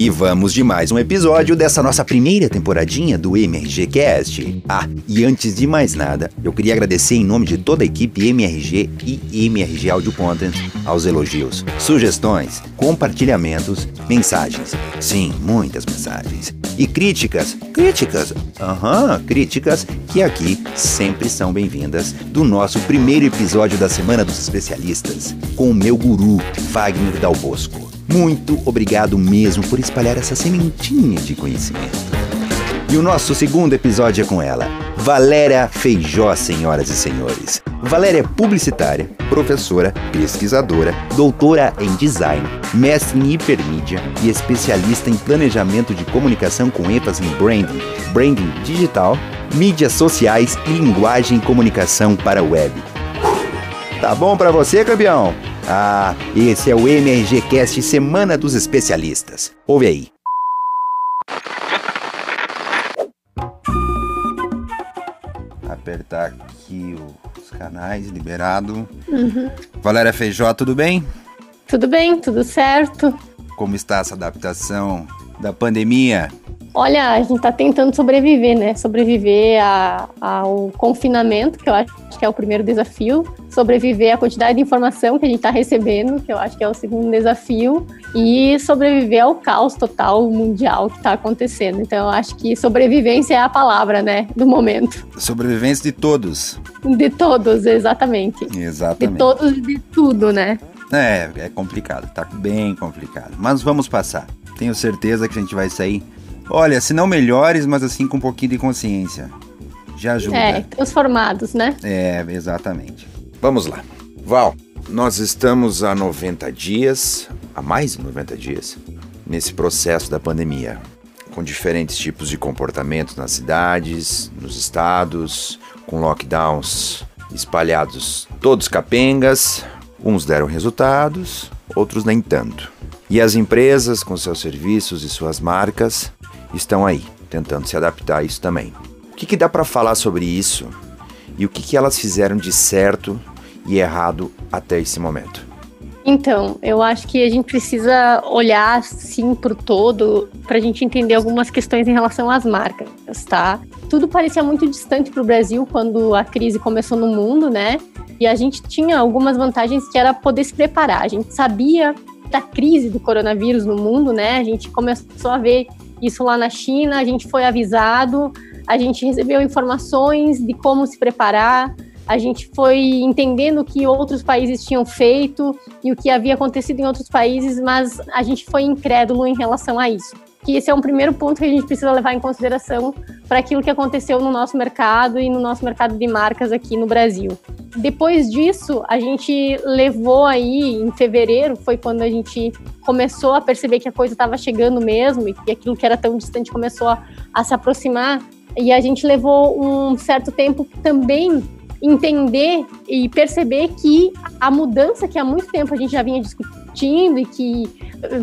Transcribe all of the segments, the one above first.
E vamos de mais um episódio dessa nossa primeira temporadinha do MRG Cast. Ah, e antes de mais nada, eu queria agradecer em nome de toda a equipe MRG e MRG Audio Content aos elogios, sugestões, compartilhamentos, mensagens. Sim, muitas mensagens. E críticas, críticas, aham, uhum, críticas que aqui sempre são bem-vindas do nosso primeiro episódio da Semana dos Especialistas com o meu guru, Wagner Dal Bosco. Muito obrigado mesmo por espalhar essa sementinha de conhecimento. E o nosso segundo episódio é com ela, Valéria Feijó, senhoras e senhores. Valéria é publicitária, professora, pesquisadora, doutora em design, mestre em hipermídia e especialista em planejamento de comunicação com ênfase em branding, branding digital, mídias sociais e linguagem e comunicação para web. Tá bom para você, campeão? Ah, esse é o MRG Cast Semana dos Especialistas. Ouve aí. Apertar aqui os canais, liberado. Uhum. Valéria Feijó, tudo bem? Tudo bem, tudo certo. Como está essa adaptação da pandemia? Olha, a gente está tentando sobreviver, né? Sobreviver a, ao confinamento, que eu acho que é o primeiro desafio. Sobreviver à quantidade de informação que a gente está recebendo, que eu acho que é o segundo desafio. E sobreviver ao caos total mundial que está acontecendo. Então, eu acho que sobrevivência é a palavra, né? Do momento. Sobrevivência de todos. De todos, exatamente. Exatamente. De todos e de tudo, né? É, é complicado, tá bem complicado. Mas vamos passar. Tenho certeza que a gente vai sair Olha, se não melhores, mas assim com um pouquinho de consciência. Já ajuda. É, transformados, né? É, exatamente. Vamos lá. Val, nós estamos há 90 dias, há mais de 90 dias, nesse processo da pandemia, com diferentes tipos de comportamentos nas cidades, nos estados, com lockdowns espalhados todos capengas, uns deram resultados, outros nem tanto. E as empresas, com seus serviços e suas marcas, estão aí, tentando se adaptar a isso também. O que, que dá para falar sobre isso e o que, que elas fizeram de certo e errado até esse momento? Então, eu acho que a gente precisa olhar sim para o todo para a gente entender algumas questões em relação às marcas, tá? Tudo parecia muito distante para o Brasil quando a crise começou no mundo, né? E a gente tinha algumas vantagens que era poder se preparar. A gente sabia da crise do coronavírus no mundo, né? A gente começou a ver isso lá na China, a gente foi avisado, a gente recebeu informações de como se preparar, a gente foi entendendo o que outros países tinham feito e o que havia acontecido em outros países, mas a gente foi incrédulo em relação a isso que esse é um primeiro ponto que a gente precisa levar em consideração para aquilo que aconteceu no nosso mercado e no nosso mercado de marcas aqui no Brasil. Depois disso, a gente levou aí em fevereiro, foi quando a gente começou a perceber que a coisa estava chegando mesmo e que aquilo que era tão distante começou a, a se aproximar. E a gente levou um certo tempo também entender e perceber que a mudança que há muito tempo a gente já vinha discutindo e que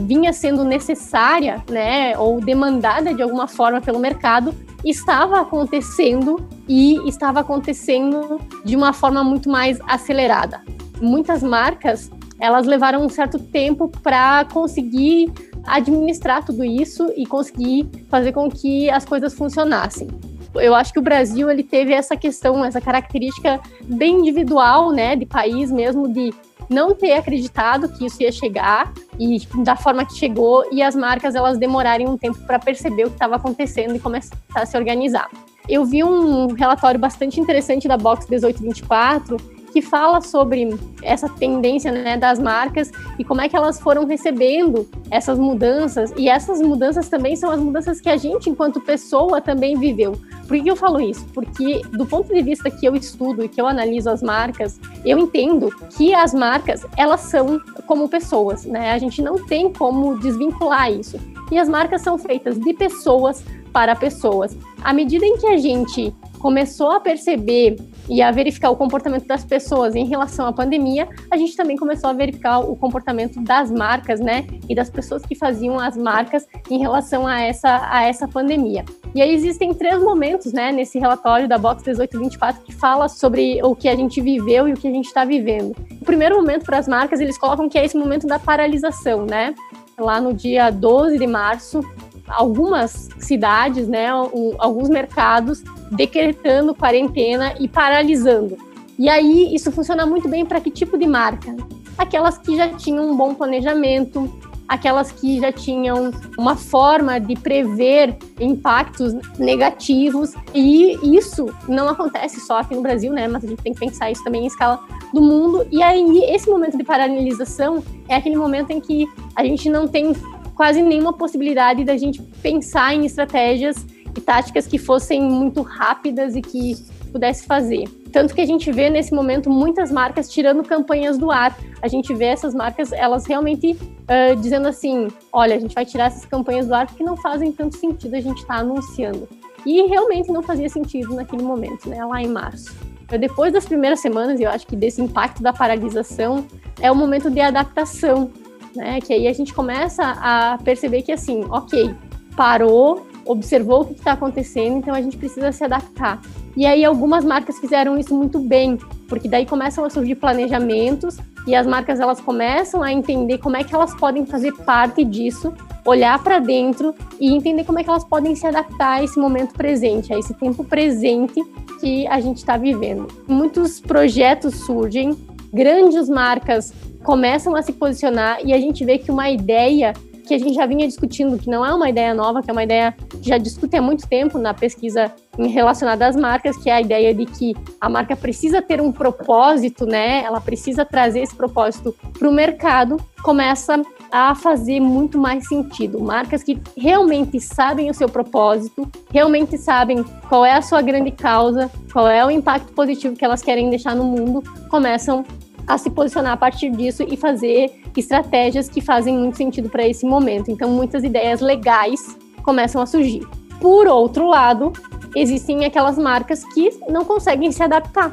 vinha sendo necessária, né, ou demandada de alguma forma pelo mercado, estava acontecendo e estava acontecendo de uma forma muito mais acelerada. Muitas marcas, elas levaram um certo tempo para conseguir administrar tudo isso e conseguir fazer com que as coisas funcionassem eu acho que o Brasil ele teve essa questão, essa característica bem individual, né, de país mesmo, de não ter acreditado que isso ia chegar e da forma que chegou e as marcas elas demorarem um tempo para perceber o que estava acontecendo e começar a se organizar. Eu vi um relatório bastante interessante da Box 1824 que fala sobre essa tendência né, das marcas e como é que elas foram recebendo essas mudanças. E essas mudanças também são as mudanças que a gente, enquanto pessoa, também viveu. Por que eu falo isso? Porque, do ponto de vista que eu estudo e que eu analiso as marcas, eu entendo que as marcas, elas são como pessoas, né? A gente não tem como desvincular isso. E as marcas são feitas de pessoas para pessoas. À medida em que a gente começou a perceber e a verificar o comportamento das pessoas em relação à pandemia, a gente também começou a verificar o comportamento das marcas, né, e das pessoas que faziam as marcas em relação a essa, a essa pandemia. E aí existem três momentos, né, nesse relatório da Box 1824 que fala sobre o que a gente viveu e o que a gente está vivendo. O primeiro momento para as marcas, eles colocam que é esse momento da paralisação, né? lá no dia 12 de março, algumas cidades, né, alguns mercados decretando quarentena e paralisando. E aí isso funciona muito bem para que tipo de marca? Aquelas que já tinham um bom planejamento, aquelas que já tinham uma forma de prever impactos negativos. E isso não acontece só aqui no Brasil, né? Mas a gente tem que pensar isso também em escala do mundo. E aí, esse momento de paralisação é aquele momento em que a gente não tem quase nenhuma possibilidade da gente pensar em estratégias e táticas que fossem muito rápidas e que pudesse fazer. Tanto que a gente vê nesse momento muitas marcas tirando campanhas do ar. A gente vê essas marcas, elas realmente uh, dizendo assim: olha, a gente vai tirar essas campanhas do ar porque não fazem tanto sentido a gente estar tá anunciando. E realmente não fazia sentido naquele momento, né, lá em março. Depois das primeiras semanas, eu acho que desse impacto da paralisação, é o momento de adaptação, né? Que aí a gente começa a perceber que assim, ok, parou, observou o que está acontecendo, então a gente precisa se adaptar. E aí algumas marcas fizeram isso muito bem, porque daí começam a surgir planejamentos e as marcas elas começam a entender como é que elas podem fazer parte disso, olhar para dentro e entender como é que elas podem se adaptar a esse momento presente, a esse tempo presente que a gente está vivendo. Muitos projetos surgem, grandes marcas começam a se posicionar e a gente vê que uma ideia que a gente já vinha discutindo, que não é uma ideia nova, que é uma ideia que já discute há muito tempo na pesquisa relacionada às marcas, que é a ideia de que a marca precisa ter um propósito, né? Ela precisa trazer esse propósito para o mercado, começa a fazer muito mais sentido. Marcas que realmente sabem o seu propósito, realmente sabem qual é a sua grande causa, qual é o impacto positivo que elas querem deixar no mundo, começam a se posicionar a partir disso e fazer estratégias que fazem muito sentido para esse momento. Então, muitas ideias legais começam a surgir. Por outro lado, existem aquelas marcas que não conseguem se adaptar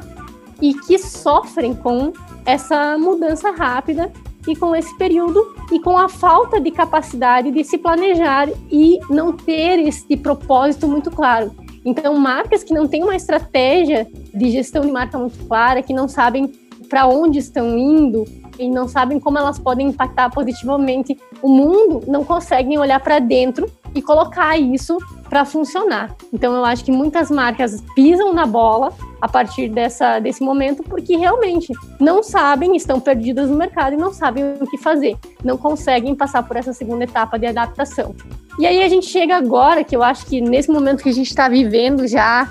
e que sofrem com essa mudança rápida e com esse período e com a falta de capacidade de se planejar e não ter esse propósito muito claro. Então, marcas que não têm uma estratégia de gestão de marca muito clara, que não sabem para onde estão indo e não sabem como elas podem impactar positivamente o mundo, não conseguem olhar para dentro e colocar isso para funcionar. Então eu acho que muitas marcas pisam na bola a partir dessa, desse momento porque realmente não sabem, estão perdidas no mercado e não sabem o que fazer, não conseguem passar por essa segunda etapa de adaptação. E aí a gente chega agora, que eu acho que nesse momento que a gente está vivendo já,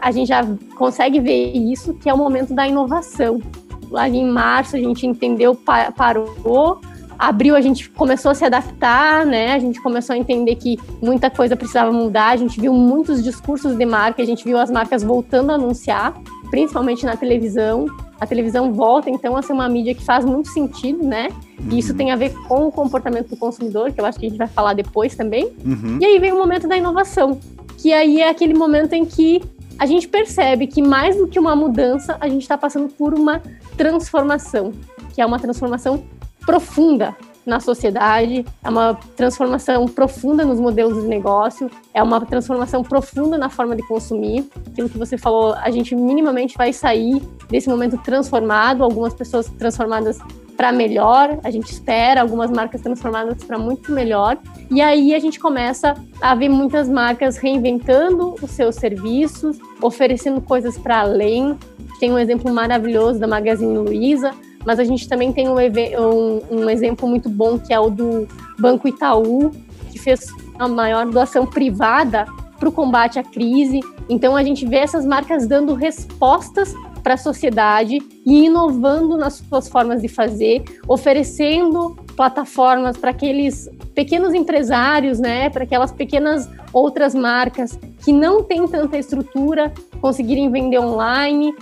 a gente já consegue ver isso, que é o momento da inovação ali em março a gente entendeu, parou. Abril a gente começou a se adaptar, né? A gente começou a entender que muita coisa precisava mudar. A gente viu muitos discursos de marca, a gente viu as marcas voltando a anunciar, principalmente na televisão. A televisão volta então a ser uma mídia que faz muito sentido, né? E isso tem a ver com o comportamento do consumidor, que eu acho que a gente vai falar depois também. Uhum. E aí vem o momento da inovação, que aí é aquele momento em que a gente percebe que mais do que uma mudança, a gente está passando por uma transformação, que é uma transformação profunda na sociedade, é uma transformação profunda nos modelos de negócio, é uma transformação profunda na forma de consumir. Aquilo que você falou, a gente minimamente vai sair desse momento transformado, algumas pessoas transformadas para melhor, a gente espera algumas marcas transformadas para muito melhor. E aí a gente começa a ver muitas marcas reinventando os seus serviços, oferecendo coisas para além. Tem um exemplo maravilhoso da Magazine Luiza, mas a gente também tem um, um, um exemplo muito bom que é o do Banco Itaú, que fez a maior doação privada para o combate à crise. Então a gente vê essas marcas dando respostas para a sociedade e inovando nas suas formas de fazer, oferecendo plataformas para aqueles pequenos empresários, né, para aquelas pequenas outras marcas que não têm tanta estrutura conseguirem vender online.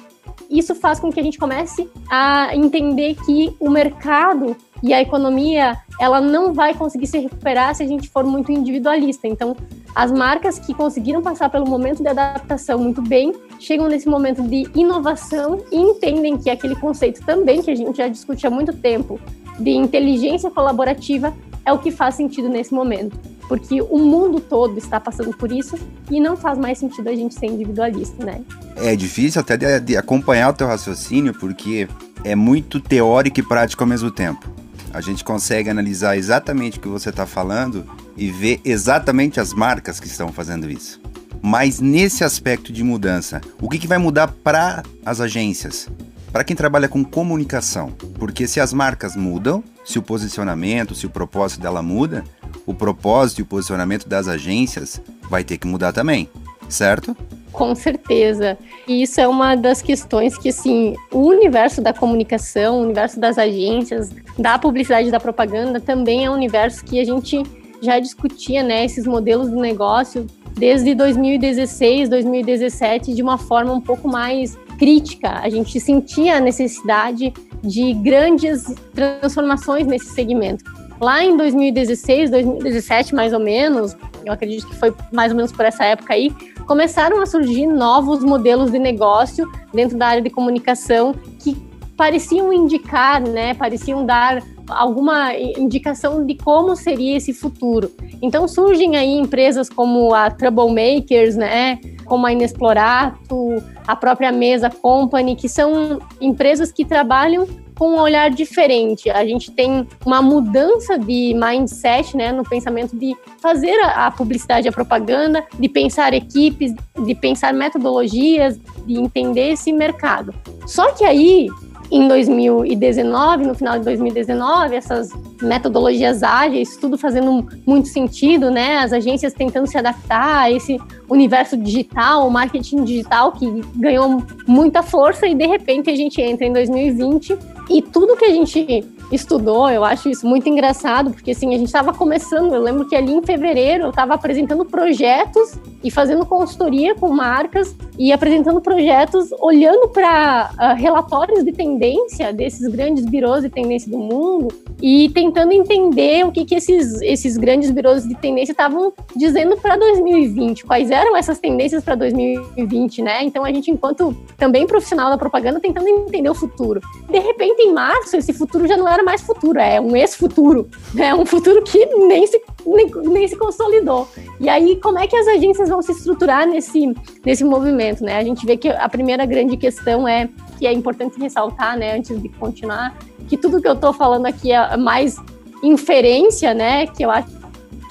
Isso faz com que a gente comece a entender que o mercado e a economia ela não vai conseguir se recuperar se a gente for muito individualista. Então, as marcas que conseguiram passar pelo momento de adaptação muito bem chegam nesse momento de inovação e entendem que aquele conceito também que a gente já discute há muito tempo de inteligência colaborativa é o que faz sentido nesse momento, porque o mundo todo está passando por isso e não faz mais sentido a gente ser individualista, né? É difícil até de, de acompanhar o teu raciocínio porque é muito teórico e prático ao mesmo tempo a gente consegue analisar exatamente o que você está falando e ver exatamente as marcas que estão fazendo isso. Mas nesse aspecto de mudança, o que, que vai mudar para as agências? Para quem trabalha com comunicação? Porque se as marcas mudam, se o posicionamento, se o propósito dela muda, o propósito e o posicionamento das agências vai ter que mudar também, certo? Com certeza. E isso é uma das questões que, assim, o universo da comunicação, o universo das agências, da publicidade da propaganda, também é um universo que a gente já discutia, né, esses modelos de negócio desde 2016, 2017, de uma forma um pouco mais crítica. A gente sentia a necessidade de grandes transformações nesse segmento. Lá em 2016, 2017, mais ou menos, eu acredito que foi mais ou menos por essa época aí, começaram a surgir novos modelos de negócio dentro da área de comunicação que pareciam indicar, né, pareciam dar alguma indicação de como seria esse futuro. Então surgem aí empresas como a Troublemakers, né, como a Inexplorato, a própria Mesa Company, que são empresas que trabalham com um olhar diferente. A gente tem uma mudança de mindset, né, no pensamento de fazer a, publicidade, a propaganda, de pensar equipes, de pensar metodologias, de entender esse mercado. Só que aí em 2019, no final de 2019, essas metodologias ágeis, tudo fazendo muito sentido, né? As agências tentando se adaptar a esse universo digital, o marketing digital que ganhou muita força e de repente a gente entra em 2020 e tudo que a gente estudou, eu acho isso muito engraçado, porque assim, a gente estava começando, eu lembro que ali em fevereiro eu estava apresentando projetos e fazendo consultoria com marcas e apresentando projetos olhando para uh, ah, relatórios de tendência desses grandes birôs de tendência do mundo e tentando entender o que, que esses, esses grandes birôs de tendência estavam dizendo para 2020, quais eram essas tendências para 2020, né? Então a gente, enquanto também profissional da propaganda, tentando entender o futuro. De repente, em março, esse futuro já não era mais futuro, é um ex-futuro, né? Um futuro que nem se, nem, nem se consolidou. E aí, como é que as agências vão se estruturar nesse, nesse movimento, né? A gente vê que a primeira grande questão é que é importante ressaltar, né, antes de continuar, que tudo que eu estou falando aqui é mais inferência, né, que eu acho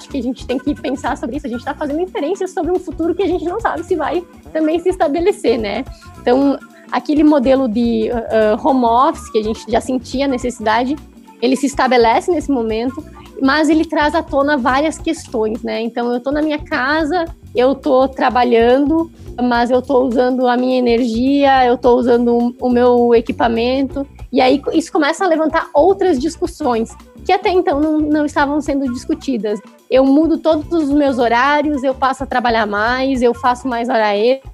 que a gente tem que pensar sobre isso. A gente está fazendo inferências sobre um futuro que a gente não sabe se vai também se estabelecer, né? Então, aquele modelo de uh, home office que a gente já sentia necessidade, ele se estabelece nesse momento, mas ele traz à tona várias questões, né? Então, eu estou na minha casa, eu estou trabalhando, mas eu estou usando a minha energia, eu estou usando o meu equipamento, e aí isso começa a levantar outras discussões que até então não, não estavam sendo discutidas. Eu mudo todos os meus horários, eu passo a trabalhar mais, eu faço mais hora extra.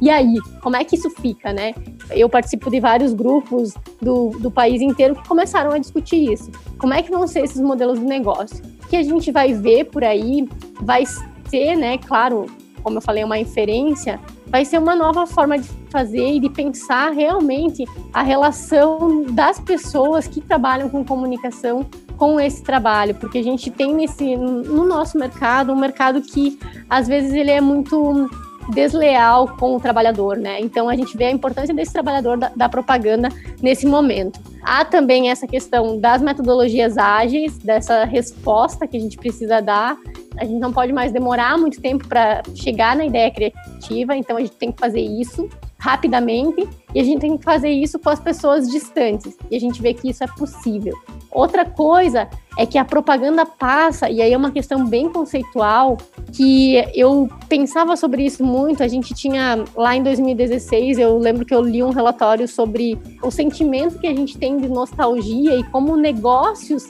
E aí, como é que isso fica, né? Eu participo de vários grupos do, do país inteiro que começaram a discutir isso. Como é que vão ser esses modelos de negócio? O que a gente vai ver por aí vai ser, né, claro, como eu falei, uma inferência, vai ser uma nova forma de fazer e de pensar realmente a relação das pessoas que trabalham com comunicação com esse trabalho, porque a gente tem nesse no nosso mercado um mercado que às vezes ele é muito desleal com o trabalhador, né? Então a gente vê a importância desse trabalhador da, da, propaganda nesse momento. Há também essa questão das metodologias ágeis, dessa resposta que a gente precisa dar a gente não pode mais demorar muito tempo para chegar na ideia criativa, então a gente tem que fazer isso rapidamente e a gente tem que fazer isso com as pessoas distantes. E a gente vê que isso é possível. Outra coisa é que a propaganda passa, e aí é uma questão bem conceitual, que eu pensava sobre isso muito. A gente tinha lá em 2016, eu lembro que eu li um relatório sobre o sentimento que a gente tem de nostalgia e como negócios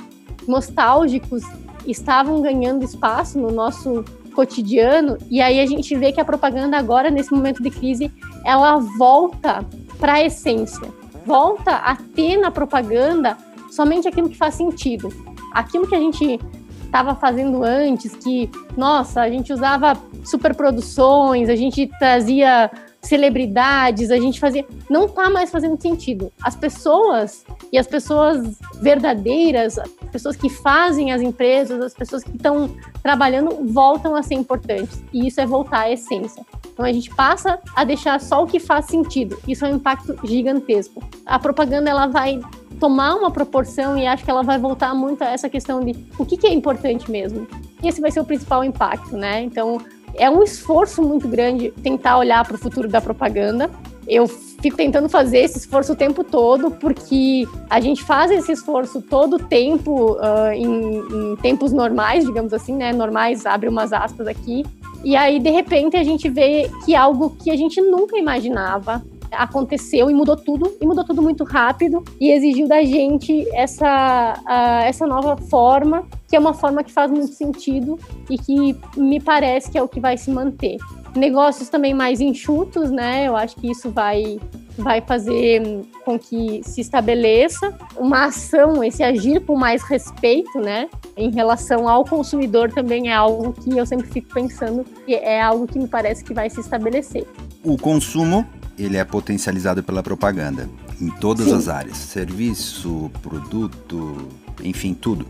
nostálgicos estavam ganhando espaço no nosso cotidiano e aí a gente vê que a propaganda agora nesse momento de crise ela volta para a essência, volta a ter na propaganda somente aquilo que faz sentido, aquilo que a gente estava fazendo antes, que nossa a gente usava superproduções, a gente trazia celebridades, a gente fazia. Não está mais fazendo sentido. As pessoas e as pessoas verdadeiras, as pessoas que fazem as empresas, as pessoas que estão trabalhando, voltam a ser importantes. E isso é voltar à essência. Então a gente passa a deixar só o que faz sentido. Isso é um impacto gigantesco. A propaganda ela vai tomar uma proporção e acho que ela vai voltar muito a essa questão de o que, que é importante mesmo. E esse vai ser o principal impacto, né? Então, é um esforço muito grande tentar olhar para o futuro da propaganda. Eu fico tentando fazer esse esforço o tempo todo, porque a gente faz esse esforço todo o tempo, uh, em, em, tempos normais, digamos assim, né? Normais, abre umas aspas aqui. E aí, de repente, a gente vê que algo que a gente nunca imaginava aconteceu e mudou tudo, e mudou tudo muito rápido, e exigiu da gente essa, uh, essa nova forma, que é uma forma que faz muito sentido e que me parece que é o que vai se manter. Negócios também mais enxutos, né? Eu acho que isso vai vai fazer com que se estabeleça uma ação, esse agir com mais respeito, né, em relação ao consumidor também é algo que eu sempre fico pensando que é algo que me parece que vai se estabelecer. O consumo ele é potencializado pela propaganda em todas Sim. as áreas, serviço, produto, enfim, tudo.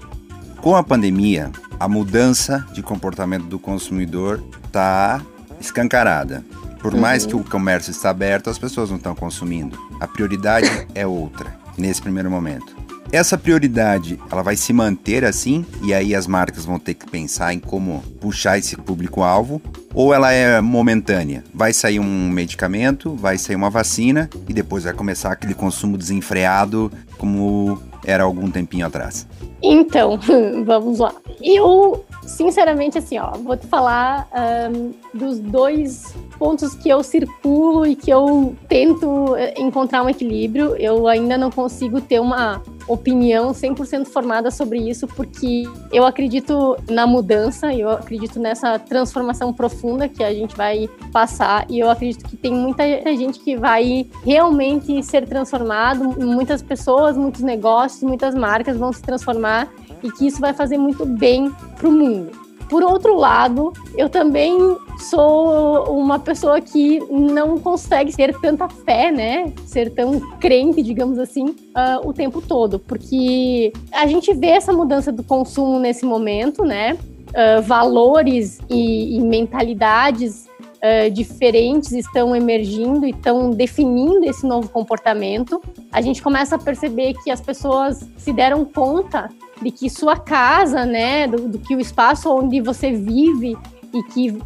Com a pandemia, a mudança de comportamento do consumidor está escancarada. Por uhum. mais que o comércio está aberto, as pessoas não estão consumindo. A prioridade é outra nesse primeiro momento. Essa prioridade, ela vai se manter assim e aí as marcas vão ter que pensar em como puxar esse público-alvo ou ela é momentânea? Vai sair um medicamento, vai sair uma vacina e depois vai começar aquele consumo desenfreado como era algum tempinho atrás. Então, vamos lá. Eu, sinceramente, assim, ó, vou te falar um, dos dois pontos que eu circulo e que eu tento eh, encontrar um equilíbrio. Eu ainda não consigo ter uma opinião 100% formada sobre isso, porque eu acredito na mudança, eu acredito nessa transformação profunda que a gente vai passar, e eu acredito que tem muita gente que vai realmente ser transformado, muitas pessoas, muitos negócios, muitas marcas vão se transformar e que isso vai fazer muito bem para o mundo. Por outro lado, eu também sou uma pessoa que não consegue ter tanta fé, né? Ser tão crente, digamos assim, uh, o tempo todo. Porque a gente vê essa mudança do consumo nesse momento, né? Uh, valores e, e mentalidades Uh, diferentes estão emergindo e estão definindo esse novo comportamento. A gente começa a perceber que as pessoas se deram conta de que sua casa, né, do, do que o espaço onde você vive e que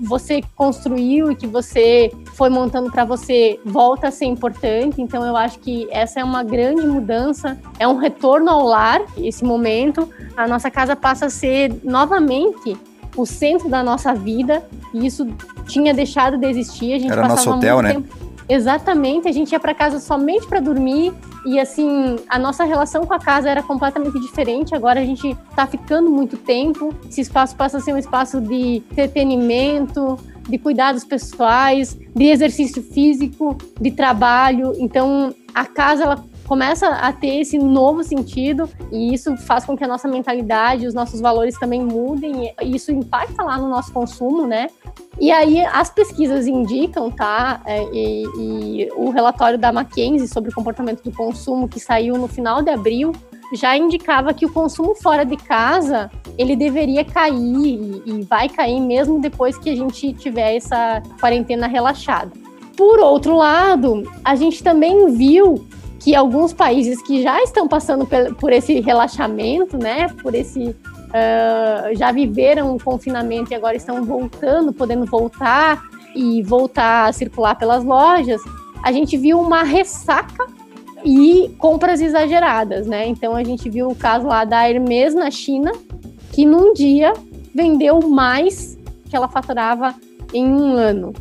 você construiu e que você foi montando para você volta a ser importante. Então eu acho que essa é uma grande mudança, é um retorno ao lar esse momento. A nossa casa passa a ser novamente o centro da nossa vida e isso tinha deixado de existir. A gente Era nosso hotel, né? Tempo... Exatamente, a gente ia para casa somente para dormir e assim, a nossa relação com a casa era completamente diferente. Agora a gente tá ficando muito tempo. Esse espaço passa a ser um espaço de entretenimento, de cuidados pessoais, de exercício físico, de trabalho. Então, a casa ela começa a ter esse novo sentido e isso faz com que a nossa mentalidade, os nossos valores também mudem e isso impacta lá no nosso consumo, né? E aí as pesquisas indicam, tá? É, e, e o relatório da McKinsey sobre o comportamento do consumo que saiu no final de abril já indicava que o consumo fora de casa ele deveria cair e, e vai cair mesmo depois que a gente tiver essa quarentena relaxada. Por outro lado, a gente também viu que alguns países que já estão passando por esse relaxamento, né, por esse uh, já viveram o confinamento e agora estão voltando, podendo voltar e voltar a circular pelas lojas, a gente viu uma ressaca e compras exageradas, né? Então a gente viu o caso lá da Hermes na China, que num dia vendeu mais que ela faturava em um ano.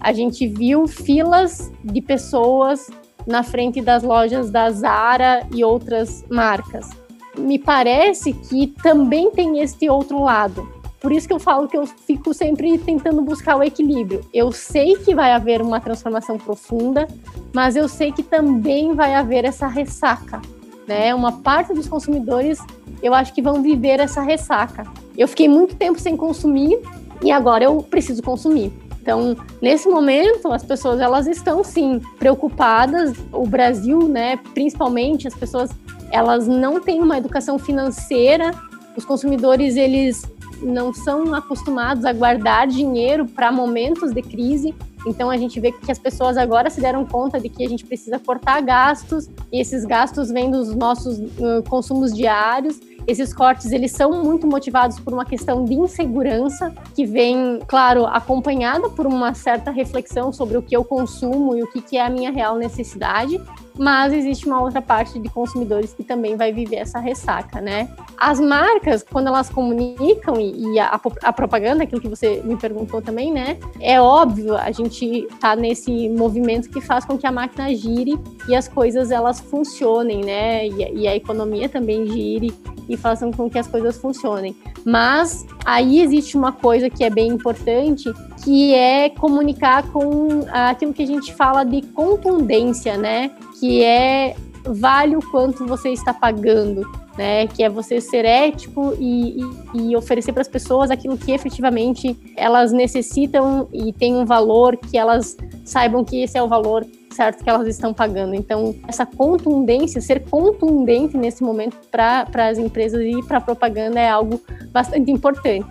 A gente viu filas de pessoas na frente das lojas da Zara e outras marcas. Me parece que também tem este outro lado. Por isso que eu falo que eu fico sempre tentando buscar o equilíbrio. Eu sei que vai haver uma transformação profunda, mas eu sei que também vai haver essa ressaca. Né? Uma parte dos consumidores, eu acho que vão viver essa ressaca. Eu fiquei muito tempo sem consumir e agora eu preciso consumir. Então, nesse momento, as pessoas elas estão sim preocupadas. O Brasil, né, principalmente as pessoas, elas não têm uma educação financeira. Os consumidores eles não são acostumados a guardar dinheiro para momentos de crise. Então a gente vê que as pessoas agora se deram conta de que a gente precisa cortar gastos e esses gastos vêm dos nossos uh, consumos diários esses cortes, eles são muito motivados por uma questão de insegurança, que vem, claro, acompanhada por uma certa reflexão sobre o que eu consumo e o que é a minha real necessidade, mas existe uma outra parte de consumidores que também vai viver essa ressaca, né? As marcas, quando elas comunicam e, e a, a, propaganda, aquilo que você me perguntou também, né? É óbvio, a gente tá nesse movimento que faz com que a máquina gire e as coisas elas funcionem, né? E, e a economia também gire e façam com que as coisas funcionem. Mas aí existe uma coisa que é bem importante, que é comunicar com aquilo que a gente fala de contundência, né? Que é vale o quanto você está pagando, né? Que é você ser ético e, e, e oferecer para as pessoas aquilo que efetivamente elas necessitam e tem um valor que elas saibam que esse é o valor certo que elas estão pagando. Então, essa contundência, ser contundente nesse momento para as empresas e para a propaganda é algo bastante importante.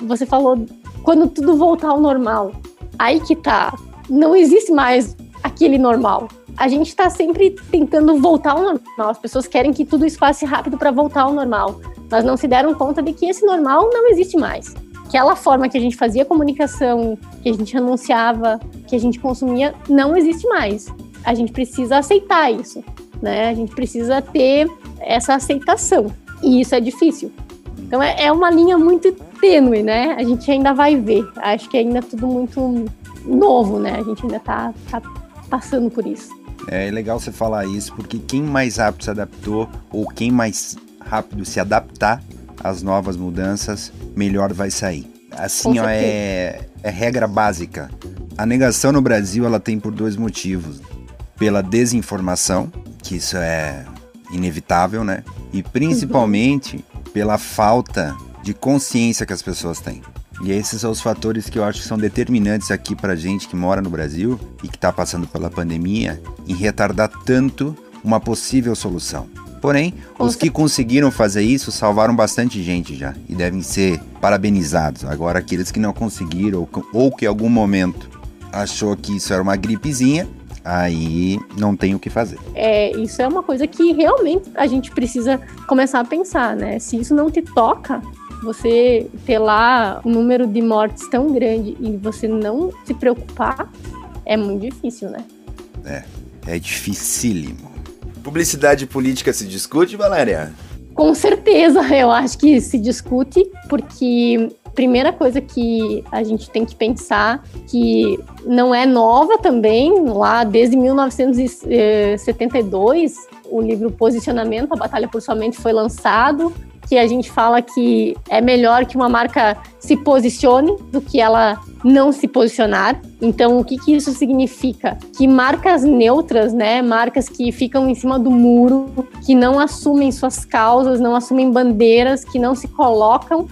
Você falou quando tudo voltar ao normal. Aí que tá. Não existe mais aquele normal. A gente está sempre tentando voltar ao normal. As pessoas querem que tudo isso passe rápido para voltar ao normal, mas não se deram conta de que esse normal não existe mais aquela forma que a gente fazia comunicação, que a gente anunciava, que a gente consumia, não existe mais. A gente precisa aceitar isso, né? A gente precisa ter essa aceitação. E isso é difícil. Então é, é uma linha muito tênue, né? A gente ainda vai ver. Acho que ainda é tudo muito novo, né? A gente ainda tá, tá passando por isso. É legal você falar isso, porque quem mais rápido se adaptou, ou quem mais rápido se adaptar as novas mudanças, melhor vai sair. Assim, ó, é, é regra básica. A negação no Brasil ela tem por dois motivos: pela desinformação, que isso é inevitável, né? E principalmente pela falta de consciência que as pessoas têm. E esses são os fatores que eu acho que são determinantes aqui pra gente que mora no Brasil e que está passando pela pandemia em retardar tanto uma possível solução. Porém, os que conseguiram fazer isso salvaram bastante gente já e devem ser parabenizados. Agora, aqueles que não conseguiram ou que em algum momento achou que isso era uma gripezinha, aí não tem o que fazer. É, isso é uma coisa que realmente a gente precisa começar a pensar, né? Se isso não te toca, você ter lá um número de mortes tão grande e você não se preocupar, é muito difícil, né? É, é dificílimo. Publicidade política se discute, Valéria? Com certeza, eu acho que se discute, porque primeira coisa que a gente tem que pensar que não é nova também, lá desde 1972, o livro Posicionamento, a Batalha por Sua Mente foi lançado, que a gente fala que é melhor que uma marca se posicione do que ela não se posicionar. Então, o que, que isso significa? Que marcas neutras, né, marcas que ficam em cima do muro, que não assumem suas causas, não assumem bandeiras, que não se colocam,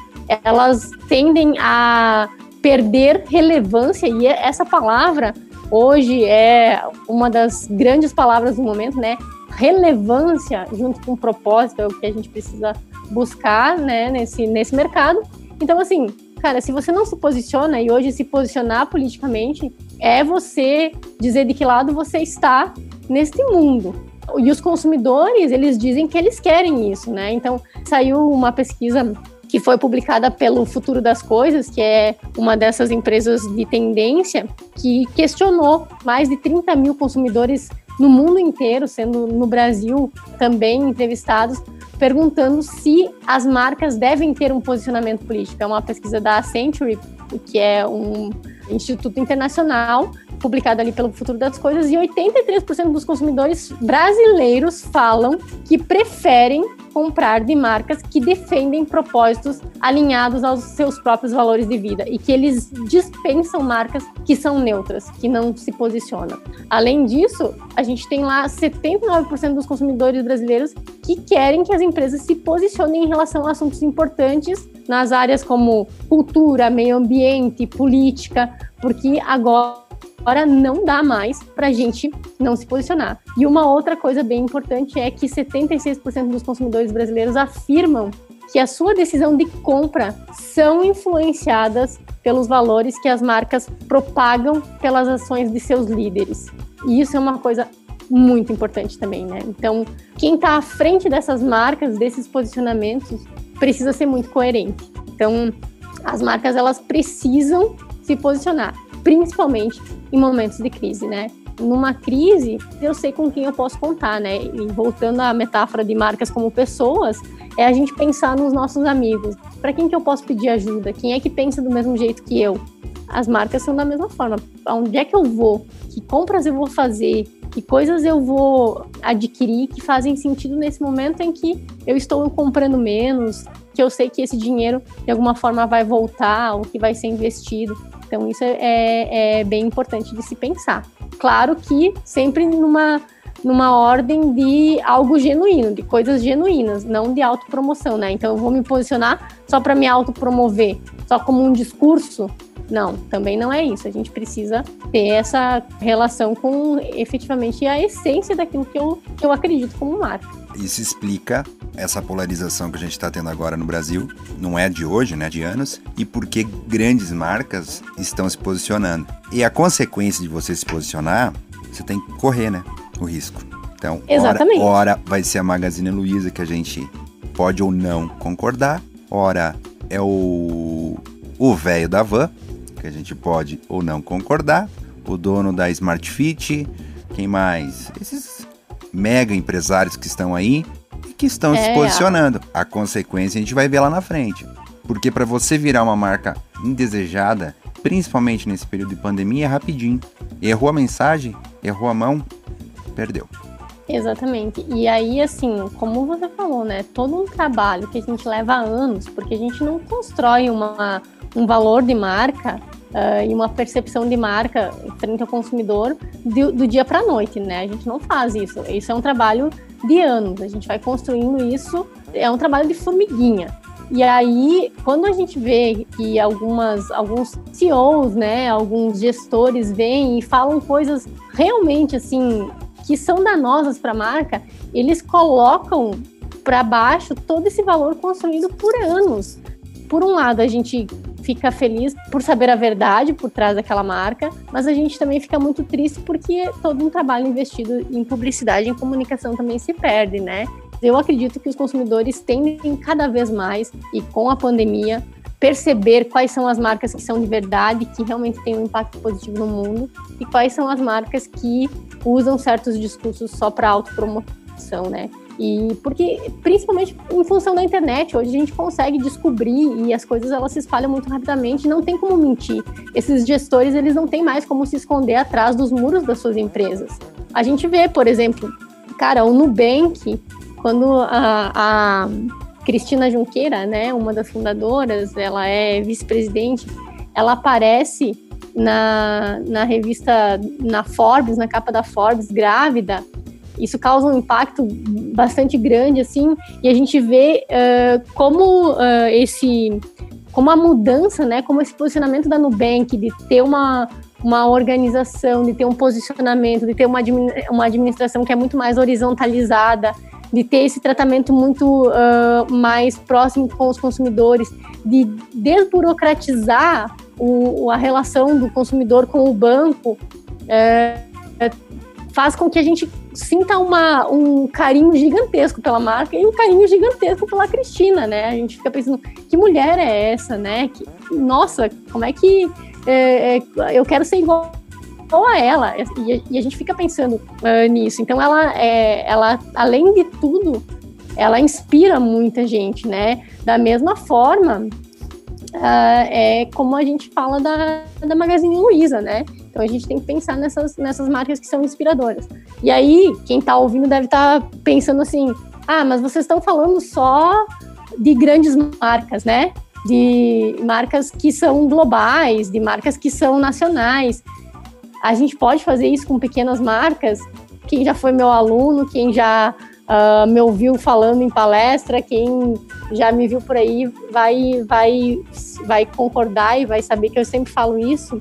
elas tendem a perder relevância e essa palavra hoje é uma das grandes palavras do momento, né? Relevância junto com propósito é o que a gente precisa buscar, né, nesse, nesse mercado. Então, assim, cara, se você não se posiciona e hoje se posicionar politicamente é você dizer de que lado você está neste mundo. E os consumidores, eles dizem que eles querem isso, né? Então, saiu uma pesquisa que foi publicada pelo Futuro das Coisas, que é uma dessas empresas de tendência, que questionou mais de 30 mil consumidores no mundo inteiro, sendo no Brasil também entrevistados, perguntando se as marcas devem ter um posicionamento político. É uma pesquisa da Century, que é um instituto internacional publicada ali pelo Futuro das Coisas, e 83% dos consumidores brasileiros falam que preferem comprar de marcas que defendem propósitos alinhados aos seus próprios valores de vida e que eles dispensam marcas que são neutras, que não se posicionam. Além disso, a gente tem lá 79% dos consumidores brasileiros que querem que as empresas se posicionem em relação a assuntos importantes nas áreas como cultura, meio ambiente, política, porque agora Agora não dá mais para a gente não se posicionar. E uma outra coisa bem importante é que 76% dos consumidores brasileiros afirmam que a sua decisão de compra são influenciadas pelos valores que as marcas propagam pelas ações de seus líderes. E isso é uma coisa muito importante também, né? Então, quem está à frente dessas marcas, desses posicionamentos, precisa ser muito coerente. Então, as marcas elas precisam se posicionar, principalmente em momentos de crise, né? Numa crise, eu sei com quem eu posso contar, né? E voltando à metáfora de marcas como pessoas, é a gente pensar nos nossos amigos. Para quem que eu posso pedir ajuda? Quem é que pensa do mesmo jeito que eu? As marcas são da mesma forma. Onde é que eu vou? Que compras eu vou fazer? Que coisas eu vou adquirir que fazem sentido nesse momento em que eu estou comprando menos, que eu sei que esse dinheiro de alguma forma vai voltar ou que vai ser investido. Então isso é, é, é bem importante de se pensar. Claro que sempre numa numa ordem de algo genuíno, de coisas genuínas, não de autopromoção, né? Então eu vou me posicionar só para me autopromover, só como um discurso. Não, também não é isso. A gente precisa ter essa relação com efetivamente a essência daquilo que eu, que eu acredito como marca. Isso explica essa polarização que a gente está tendo agora no Brasil, não é de hoje, né, de anos, e porque grandes marcas estão se posicionando. E a consequência de você se posicionar, você tem que correr, né? o risco. Então, Exatamente. Ora, ora vai ser a Magazine Luiza que a gente pode ou não concordar, ora é o o velho da van, que a gente pode ou não concordar, o dono da Smart Fit, quem mais? Esses mega empresários que estão aí que estão é, se posicionando. A consequência a gente vai ver lá na frente. Porque para você virar uma marca indesejada, principalmente nesse período de pandemia, é rapidinho. Errou a mensagem, errou a mão, perdeu. Exatamente. E aí, assim, como você falou, né? Todo um trabalho que a gente leva anos, porque a gente não constrói uma, um valor de marca uh, e uma percepção de marca frente ao consumidor do, do dia para a noite, né? A gente não faz isso. Isso é um trabalho de anos. A gente vai construindo isso. É um trabalho de formiguinha. E aí, quando a gente vê que algumas, alguns CEOs, né, alguns gestores vêm e falam coisas realmente assim que são danosas para a marca, eles colocam para baixo todo esse valor construído por anos. Por um lado, a gente fica feliz por saber a verdade por trás daquela marca, mas a gente também fica muito triste porque todo um trabalho investido em publicidade e em comunicação também se perde, né? Eu acredito que os consumidores tendem cada vez mais, e com a pandemia, perceber quais são as marcas que são de verdade, que realmente têm um impacto positivo no mundo, e quais são as marcas que usam certos discursos só para autopromoção, né? E porque, principalmente em função da internet, hoje a gente consegue descobrir e as coisas elas se espalham muito rapidamente, não tem como mentir. Esses gestores, eles não têm mais como se esconder atrás dos muros das suas empresas. A gente vê, por exemplo, cara, o Nubank, quando a, a Cristina Junqueira, né, uma das fundadoras, ela é vice-presidente, ela aparece na, na revista, na Forbes, na capa da Forbes, grávida. Isso causa um impacto bastante grande, assim, e a gente vê uh, como uh, esse, como a mudança, né, como esse posicionamento da Nubank de ter uma, uma organização, de ter um posicionamento, de ter uma, uma administração que é muito mais horizontalizada, de ter esse tratamento muito uh, mais próximo com os consumidores, de desburocratizar o, a relação do consumidor com o banco, é, faz com que a gente sinta uma, um carinho gigantesco pela marca e um carinho gigantesco pela Cristina, né? A gente fica pensando, que mulher é essa, né? Que, nossa, como é que é, é eu quero ser igual a ela. E, e a gente fica pensando uh, nisso. Então, ela, é, ela, além de tudo, ela inspira muita gente, né? Da mesma forma, uh, é como a gente fala da, da Magazine Luiza, né? Então, a gente tem que pensar nessas, nessas marcas que são inspiradoras. E aí, quem está ouvindo deve estar tá pensando assim: ah, mas vocês estão falando só de grandes marcas, né? De marcas que são globais, de marcas que são nacionais. A gente pode fazer isso com pequenas marcas. Quem já foi meu aluno, quem já uh, me ouviu falando em palestra, quem já me viu por aí vai, vai, vai concordar e vai saber que eu sempre falo isso.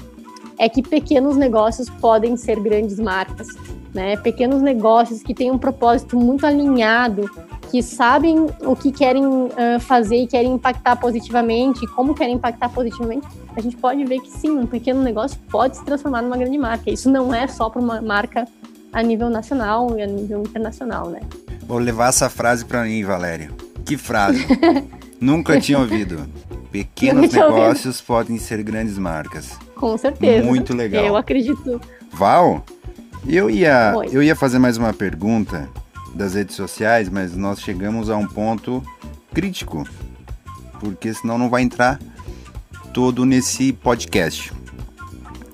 É que pequenos negócios podem ser grandes marcas. Né? Pequenos negócios que têm um propósito muito alinhado que sabem o que querem uh, fazer e querem impactar positivamente, como querem impactar positivamente, a gente pode ver que sim, um pequeno negócio pode se transformar numa grande marca. Isso não é só para uma marca a nível nacional e a nível internacional, né? Vou levar essa frase para mim, Valério. Que frase? Nunca tinha ouvido. Pequenos negócios ouvido. podem ser grandes marcas. Com certeza. Muito legal. Eu acredito. Val, eu ia, eu ia fazer mais uma pergunta das redes sociais, mas nós chegamos a um ponto crítico, porque senão não vai entrar todo nesse podcast.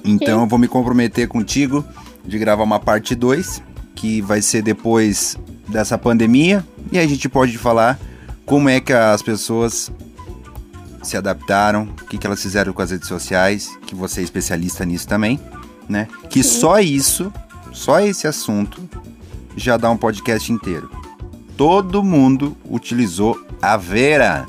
Então eu vou me comprometer contigo de gravar uma parte 2, que vai ser depois dessa pandemia, e aí a gente pode falar como é que as pessoas se adaptaram, o que, que elas fizeram com as redes sociais, que você é especialista nisso também, né? Que Sim. só isso, só esse assunto já dá um podcast inteiro. Todo mundo utilizou a Vera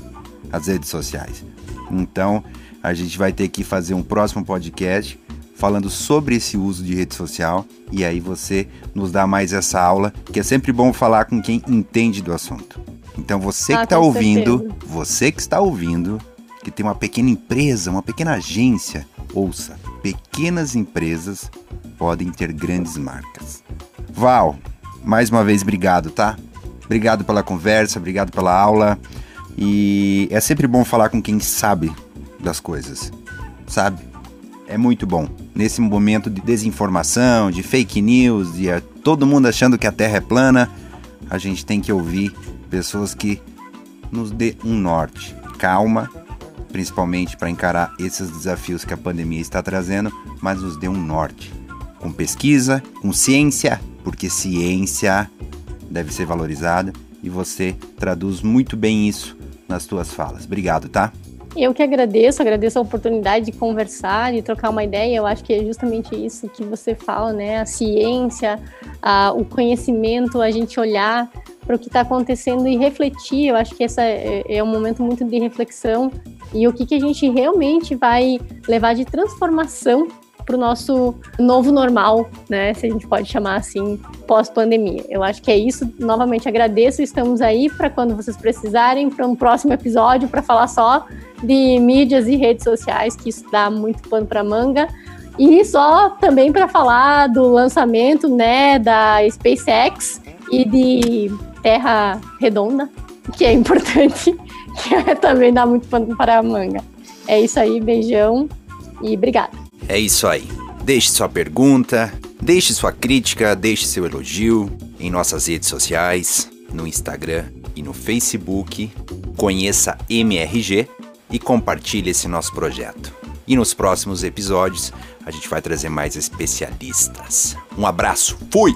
as redes sociais. Então, a gente vai ter que fazer um próximo podcast falando sobre esse uso de rede social e aí você nos dá mais essa aula, que é sempre bom falar com quem entende do assunto. Então, você ah, que está ouvindo, certeza. você que está ouvindo, que tem uma pequena empresa, uma pequena agência, ouça, pequenas empresas podem ter grandes marcas. Val, mais uma vez, obrigado, tá? Obrigado pela conversa, obrigado pela aula. E é sempre bom falar com quem sabe das coisas, sabe? É muito bom. Nesse momento de desinformação, de fake news, de todo mundo achando que a Terra é plana, a gente tem que ouvir pessoas que nos dê um norte. Calma, principalmente para encarar esses desafios que a pandemia está trazendo, mas nos dê um norte. Com pesquisa, com ciência, porque ciência deve ser valorizada e você traduz muito bem isso nas tuas falas. Obrigado, tá? Eu que agradeço, agradeço a oportunidade de conversar, de trocar uma ideia. Eu acho que é justamente isso que você fala, né? A ciência, a, o conhecimento, a gente olhar para o que está acontecendo e refletir. Eu acho que esse é, é, um momento muito de reflexão e o que, que a gente realmente vai levar de transformação para o nosso novo normal, né? Se a gente pode chamar assim, pós-pandemia. Eu acho que é isso. Novamente agradeço. Estamos aí para quando vocês precisarem, para um próximo episódio, para falar só de mídias e redes sociais, que isso dá muito pano para manga. E só também para falar do lançamento, né, da SpaceX e de Terra Redonda, que é importante, que também dá muito pano para a manga. É isso aí, beijão e obrigada. É isso aí. Deixe sua pergunta, deixe sua crítica, deixe seu elogio em nossas redes sociais, no Instagram e no Facebook. Conheça MRG e compartilhe esse nosso projeto. E nos próximos episódios a gente vai trazer mais especialistas. Um abraço, fui!